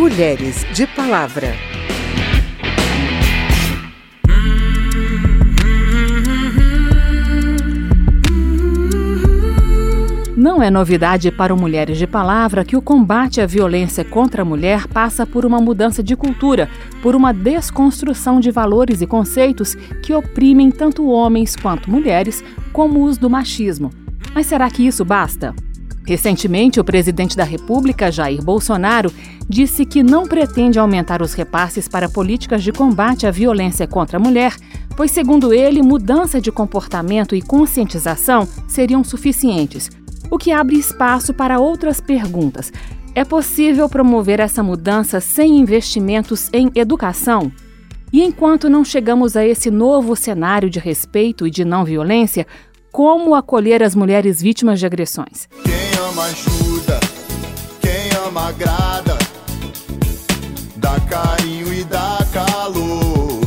Mulheres de Palavra. Não é novidade para o Mulheres de Palavra que o combate à violência contra a mulher passa por uma mudança de cultura, por uma desconstrução de valores e conceitos que oprimem tanto homens quanto mulheres, como os do machismo. Mas será que isso basta? Recentemente, o presidente da República, Jair Bolsonaro, disse que não pretende aumentar os repasses para políticas de combate à violência contra a mulher, pois, segundo ele, mudança de comportamento e conscientização seriam suficientes o que abre espaço para outras perguntas. É possível promover essa mudança sem investimentos em educação? E enquanto não chegamos a esse novo cenário de respeito e de não violência, como acolher as mulheres vítimas de agressões? Quem ama ajuda, quem ama agrada, dá carinho e dá calor.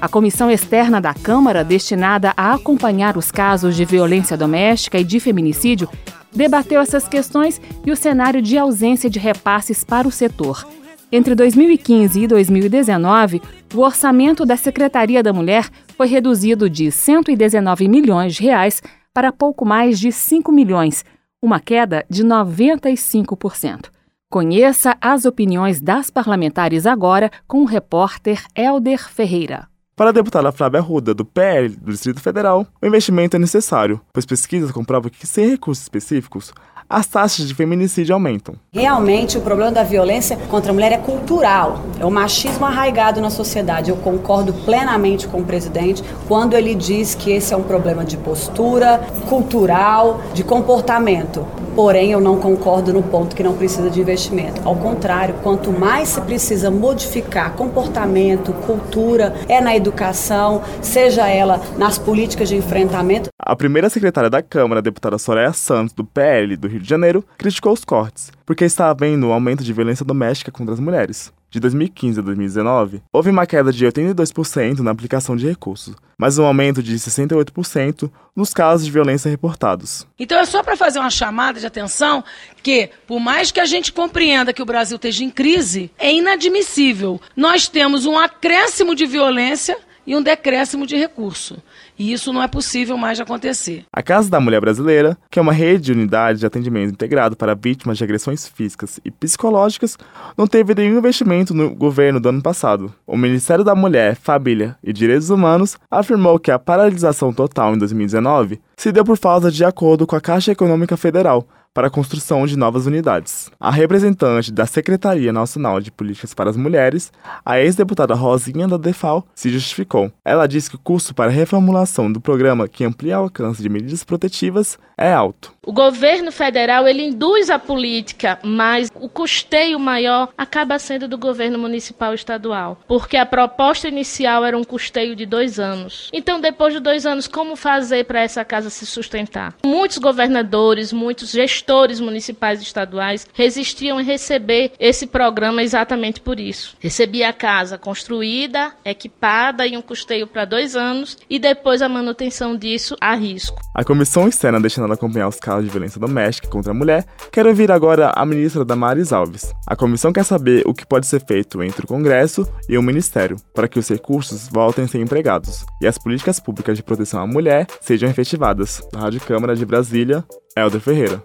A comissão externa da Câmara, destinada a acompanhar os casos de violência doméstica e de feminicídio, debateu essas questões e o cenário de ausência de repasses para o setor. Entre 2015 e 2019, o orçamento da Secretaria da Mulher foi reduzido de 119 milhões de reais para pouco mais de 5 milhões, uma queda de 95%. Conheça as opiniões das parlamentares agora com o repórter Elder Ferreira. Para a deputada Flávia Ruda, do PL do Distrito Federal, o investimento é necessário, pois pesquisas comprovam que, sem recursos específicos, as taxas de feminicídio aumentam. Realmente, o problema da violência contra a mulher é cultural, é o machismo arraigado na sociedade. Eu concordo plenamente com o presidente quando ele diz que esse é um problema de postura, cultural, de comportamento. Porém, eu não concordo no ponto que não precisa de investimento. Ao contrário, quanto mais se precisa modificar comportamento, cultura, é na educação, seja ela nas políticas de enfrentamento. A primeira secretária da Câmara, a deputada Soraya Santos, do PL do Rio de Janeiro, criticou os cortes, porque está havendo um aumento de violência doméstica contra as mulheres. De 2015 a 2019, houve uma queda de 82% na aplicação de recursos, mas um aumento de 68% nos casos de violência reportados. Então é só para fazer uma chamada de atenção que, por mais que a gente compreenda que o Brasil esteja em crise, é inadmissível. Nós temos um acréscimo de violência e um decréscimo de recurso. E isso não é possível mais de acontecer. A Casa da Mulher Brasileira, que é uma rede de unidades de atendimento integrado para vítimas de agressões físicas e psicológicas, não teve nenhum investimento no governo do ano passado. O Ministério da Mulher, Família e Direitos Humanos afirmou que a paralisação total em 2019 se deu por falta de acordo com a Caixa Econômica Federal, para a construção de novas unidades. A representante da Secretaria Nacional de Políticas para as Mulheres, a ex-deputada Rosinha da Defal, se justificou. Ela disse que o custo para a reformulação do programa que amplia o alcance de medidas protetivas é alto. O governo federal ele induz a política, mas o custeio maior acaba sendo do governo municipal e estadual, porque a proposta inicial era um custeio de dois anos. Então, depois de dois anos, como fazer para essa casa se sustentar? Muitos governadores, muitos gestores gestores municipais e estaduais resistiam em receber esse programa exatamente por isso. Recebia a casa construída, equipada e um custeio para dois anos e depois a manutenção disso a risco. A comissão externa destinada a acompanhar os casos de violência doméstica contra a mulher quer ouvir agora a ministra Damares Alves. A comissão quer saber o que pode ser feito entre o Congresso e o Ministério para que os recursos voltem a ser empregados e as políticas públicas de proteção à mulher sejam efetivadas. Da Rádio Câmara de Brasília, Helder Ferreira.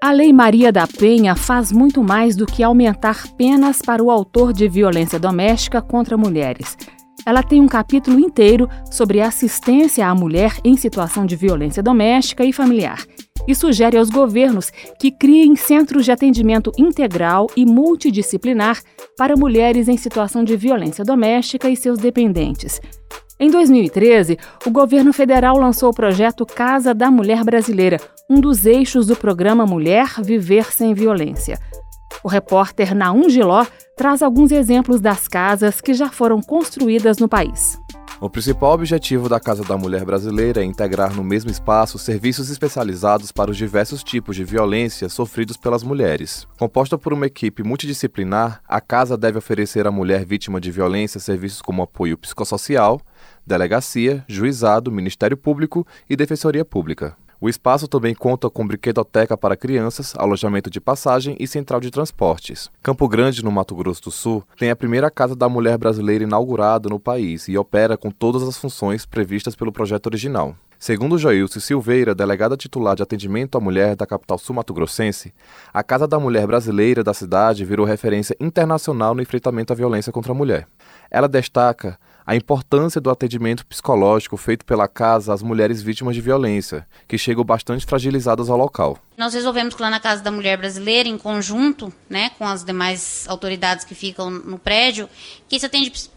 A Lei Maria da Penha faz muito mais do que aumentar penas para o autor de violência doméstica contra mulheres. Ela tem um capítulo inteiro sobre assistência à mulher em situação de violência doméstica e familiar e sugere aos governos que criem centros de atendimento integral e multidisciplinar para mulheres em situação de violência doméstica e seus dependentes. Em 2013, o governo federal lançou o projeto Casa da Mulher Brasileira, um dos eixos do programa Mulher Viver Sem Violência. O repórter Naum Giló traz alguns exemplos das casas que já foram construídas no país. O principal objetivo da Casa da Mulher Brasileira é integrar no mesmo espaço serviços especializados para os diversos tipos de violência sofridos pelas mulheres. Composta por uma equipe multidisciplinar, a casa deve oferecer à mulher vítima de violência serviços como apoio psicossocial, delegacia, juizado, Ministério Público e Defensoria Pública. O espaço também conta com brinquedoteca para crianças, alojamento de passagem e central de transportes. Campo Grande, no Mato Grosso do Sul, tem a primeira Casa da Mulher Brasileira inaugurada no país e opera com todas as funções previstas pelo projeto original. Segundo Joilce Silveira, delegada titular de atendimento à mulher da capital sul-mato-grossense, a Casa da Mulher Brasileira da cidade virou referência internacional no enfrentamento à violência contra a mulher. Ela destaca a importância do atendimento psicológico feito pela casa às mulheres vítimas de violência, que chegam bastante fragilizadas ao local. Nós resolvemos que lá na Casa da Mulher Brasileira, em conjunto né, com as demais autoridades que ficam no prédio, que esse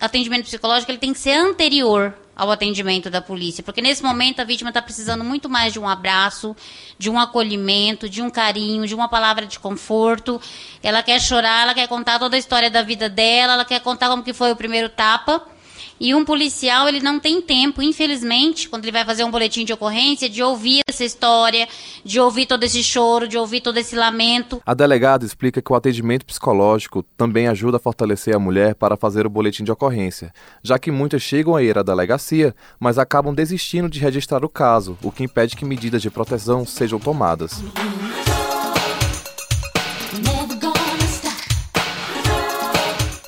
atendimento psicológico ele tem que ser anterior ao atendimento da polícia, porque nesse momento a vítima está precisando muito mais de um abraço, de um acolhimento, de um carinho, de uma palavra de conforto. Ela quer chorar, ela quer contar toda a história da vida dela, ela quer contar como que foi o primeiro tapa. E um policial, ele não tem tempo, infelizmente, quando ele vai fazer um boletim de ocorrência, de ouvir essa história, de ouvir todo esse choro, de ouvir todo esse lamento. A delegada explica que o atendimento psicológico também ajuda a fortalecer a mulher para fazer o boletim de ocorrência, já que muitas chegam a ir à delegacia, mas acabam desistindo de registrar o caso, o que impede que medidas de proteção sejam tomadas.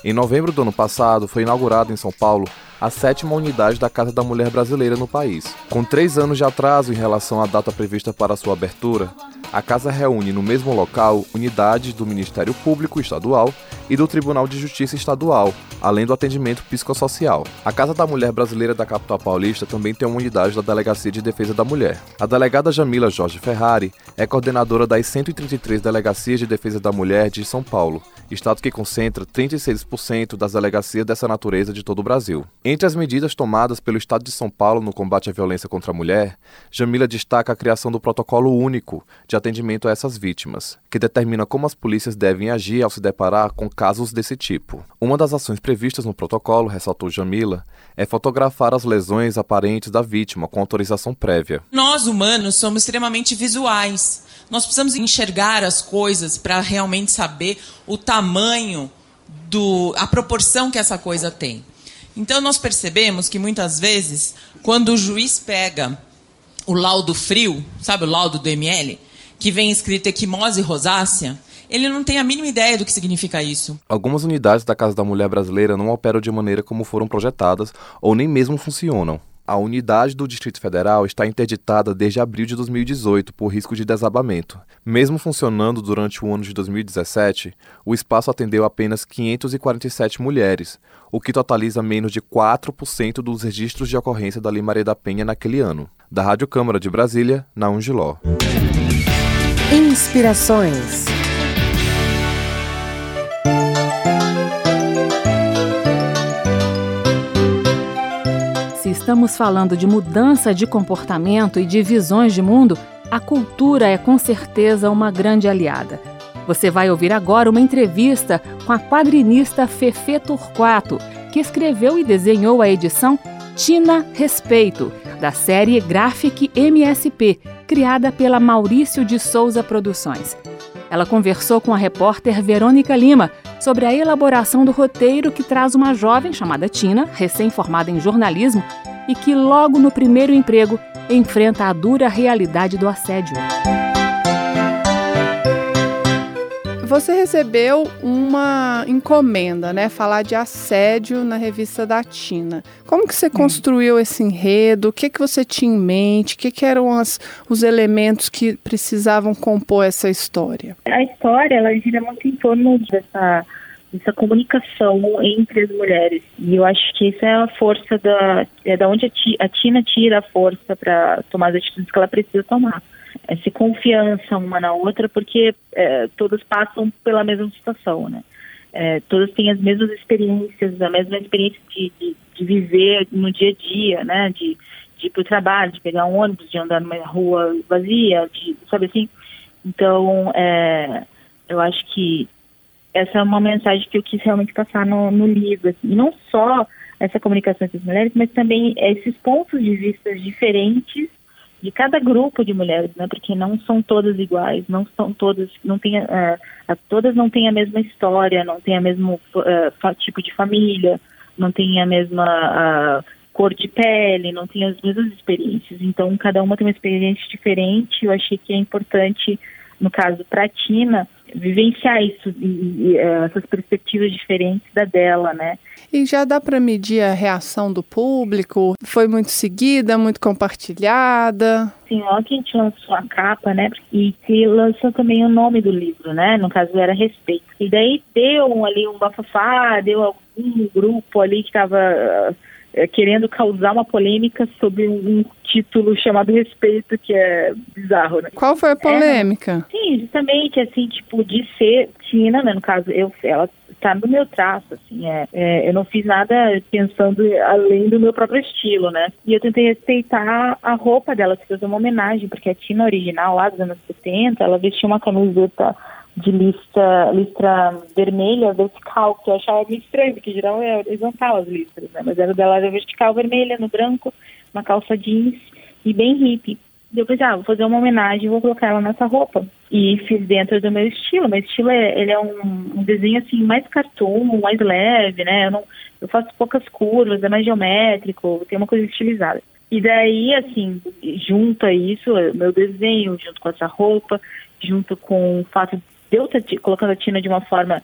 Em novembro do ano passado, foi inaugurado em São Paulo a sétima unidade da Casa da Mulher Brasileira no país. Com três anos de atraso em relação à data prevista para sua abertura, a casa reúne no mesmo local unidades do Ministério Público Estadual e do Tribunal de Justiça Estadual, além do atendimento psicossocial. A Casa da Mulher Brasileira da capital paulista também tem uma unidade da Delegacia de Defesa da Mulher. A delegada Jamila Jorge Ferrari é coordenadora das 133 Delegacias de Defesa da Mulher de São Paulo, estado que concentra 36% das delegacias dessa natureza de todo o Brasil. Entre as medidas tomadas pelo Estado de São Paulo no combate à violência contra a mulher, Jamila destaca a criação do protocolo único de atendimento a essas vítimas, que determina como as polícias devem agir ao se deparar com casos desse tipo. Uma das ações previstas no protocolo, ressaltou Jamila, é fotografar as lesões aparentes da vítima com autorização prévia. Nós, humanos, somos extremamente visuais. Nós precisamos enxergar as coisas para realmente saber o tamanho, do, a proporção que essa coisa tem. Então, nós percebemos que muitas vezes, quando o juiz pega o laudo frio, sabe o laudo do ML, que vem escrito equimose rosácea, ele não tem a mínima ideia do que significa isso. Algumas unidades da Casa da Mulher Brasileira não operam de maneira como foram projetadas ou nem mesmo funcionam. A unidade do Distrito Federal está interditada desde abril de 2018 por risco de desabamento. Mesmo funcionando durante o ano de 2017, o espaço atendeu apenas 547 mulheres, o que totaliza menos de 4% dos registros de ocorrência da Lei Maria da Penha naquele ano. Da Rádio Câmara de Brasília, Naum Giló. Inspirações estamos falando de mudança de comportamento e de visões de mundo, a cultura é com certeza uma grande aliada. Você vai ouvir agora uma entrevista com a quadrinista Fefe Torquato, que escreveu e desenhou a edição Tina Respeito, da série Graphic MSP, criada pela Maurício de Souza Produções. Ela conversou com a repórter Verônica Lima sobre a elaboração do roteiro que traz uma jovem chamada Tina, recém-formada em jornalismo, e que logo no primeiro emprego enfrenta a dura realidade do assédio. Você recebeu uma encomenda, né? Falar de assédio na revista da Tina. Como que você hum. construiu esse enredo? O que, que você tinha em mente? O que, que eram as, os elementos que precisavam compor essa história? A história, ela gira muito em torno dessa essa comunicação entre as mulheres. E eu acho que isso é a força da é da onde a Tina tira a força para tomar as atitudes que ela precisa tomar. É se confiança uma na outra, porque é, todas passam pela mesma situação, né? É, todas têm as mesmas experiências, a mesma experiência de, de, de viver no dia a dia, né? De, de ir para o trabalho, de pegar um ônibus, de andar numa rua vazia, de, sabe assim? Então, é, eu acho que essa é uma mensagem que eu quis realmente passar no, no livro. Assim. Não só essa comunicação entre as mulheres, mas também esses pontos de vista diferentes de cada grupo de mulheres, né? Porque não são todas iguais, não são todas, não tem, uh, todas não têm a mesma história, não têm o mesmo uh, tipo de família, não têm a mesma uh, cor de pele, não tem as mesmas experiências. Então, cada uma tem uma experiência diferente. Eu achei que é importante, no caso para a Tina, vivenciar isso, e, e, eh, essas perspectivas diferentes da dela, né? E já dá para medir a reação do público? Foi muito seguida, muito compartilhada? Sim, logo que a gente lançou a capa, né? E que lançou também o nome do livro, né? No caso era Respeito. E daí deu ali um bafafá, deu algum grupo ali que estava é, querendo causar uma polêmica sobre um, título chamado Respeito, que é bizarro, né? Qual foi a polêmica? É, sim, justamente, assim, tipo, de ser Tina, né, no caso, eu, ela tá no meu traço, assim, é, é, eu não fiz nada pensando além do meu próprio estilo, né? E eu tentei respeitar a roupa dela, que fez uma homenagem, porque a Tina original, lá dos anos 70, ela vestia uma camiseta de lista, listra vermelha vertical, que eu achava meio estranho, porque geral é horizontal as listras, né? Mas era dela vertical vermelha no branco, uma calça jeans e bem hippie. Eu pensei, ah, vou fazer uma homenagem, vou colocar ela nessa roupa. E fiz dentro do meu estilo. Meu estilo é, ele é um, um desenho assim mais cartoon, mais leve, né? Eu, não, eu faço poucas curvas, é mais geométrico, tem uma coisa estilizada. E daí, assim, junto a isso, meu desenho, junto com essa roupa, junto com o fato deu colocando a Tina de uma forma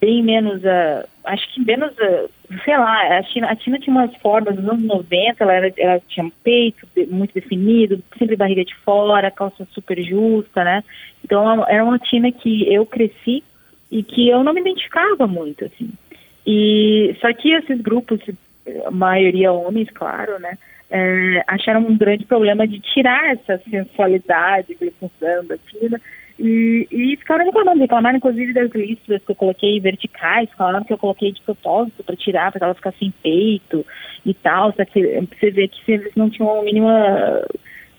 bem menos, uh, acho que menos, uh, sei lá, a Tina, a Tina tinha umas formas nos anos 90, ela, era, ela tinha um peito muito definido, sempre barriga de fora, calça super justa, né? Então era uma Tina que eu cresci e que eu não me identificava muito, assim. E só que esses grupos, a maioria homens, claro, né? É, acharam um grande problema de tirar essa sensualidade que eles da Tina e, e ficaram reclamando, reclamaram inclusive das listras que eu coloquei verticais, falaram que eu coloquei de propósito para tirar, para ela ficar sem peito e tal. Só que você vê que eles não tinham a mínima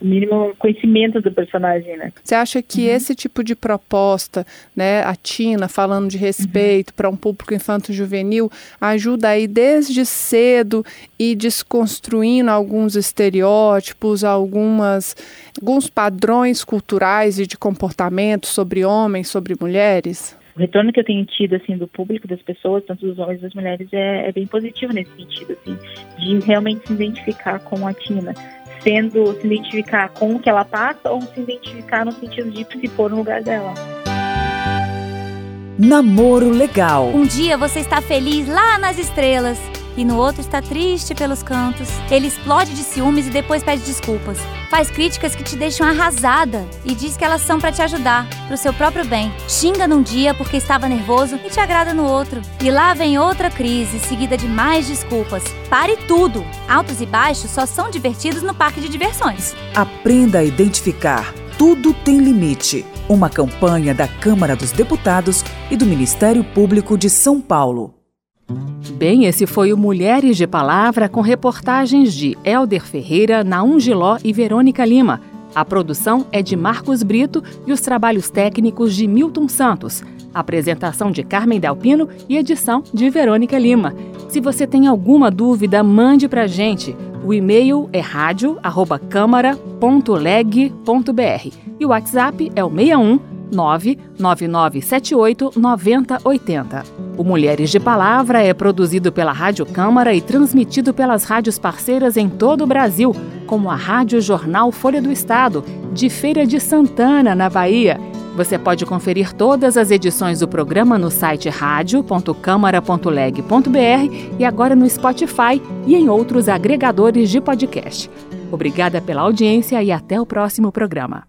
mínimo conhecimento do personagem, né? Você acha que uhum. esse tipo de proposta, né, a Tina falando de respeito uhum. para um público infanto-juvenil, ajuda aí desde cedo e desconstruindo alguns estereótipos, algumas alguns padrões culturais e de comportamento sobre homens, sobre mulheres? o retorno que eu tenho tido assim do público das pessoas, tanto dos homens das mulheres, é, é, bem positivo nesse sentido, assim, de realmente se identificar com a Tina sendo se identificar com o que ela passa ou se identificar no sentido de se pôr no lugar dela. Namoro legal. Um dia você está feliz lá nas estrelas e no outro está triste pelos cantos. Ele explode de ciúmes e depois pede desculpas. Faz críticas que te deixam arrasada e diz que elas são para te ajudar, para o seu próprio bem. Xinga num dia porque estava nervoso e te agrada no outro. E lá vem outra crise, seguida de mais desculpas. Pare tudo! Altos e baixos só são divertidos no parque de diversões. Aprenda a identificar. Tudo tem limite. Uma campanha da Câmara dos Deputados e do Ministério Público de São Paulo. Bem, esse foi o Mulheres de Palavra com reportagens de Elder Ferreira, Naum Giló e Verônica Lima. A produção é de Marcos Brito e os trabalhos técnicos de Milton Santos. Apresentação de Carmen Dalpino e edição de Verônica Lima. Se você tem alguma dúvida, mande para gente. O e-mail é radio@câmara.leg.br e o WhatsApp é o 61 99978 9080. O Mulheres de Palavra é produzido pela Rádio Câmara e transmitido pelas rádios parceiras em todo o Brasil, como a Rádio Jornal Folha do Estado, de Feira de Santana, na Bahia. Você pode conferir todas as edições do programa no site radio.câmara.leg.br e agora no Spotify e em outros agregadores de podcast. Obrigada pela audiência e até o próximo programa.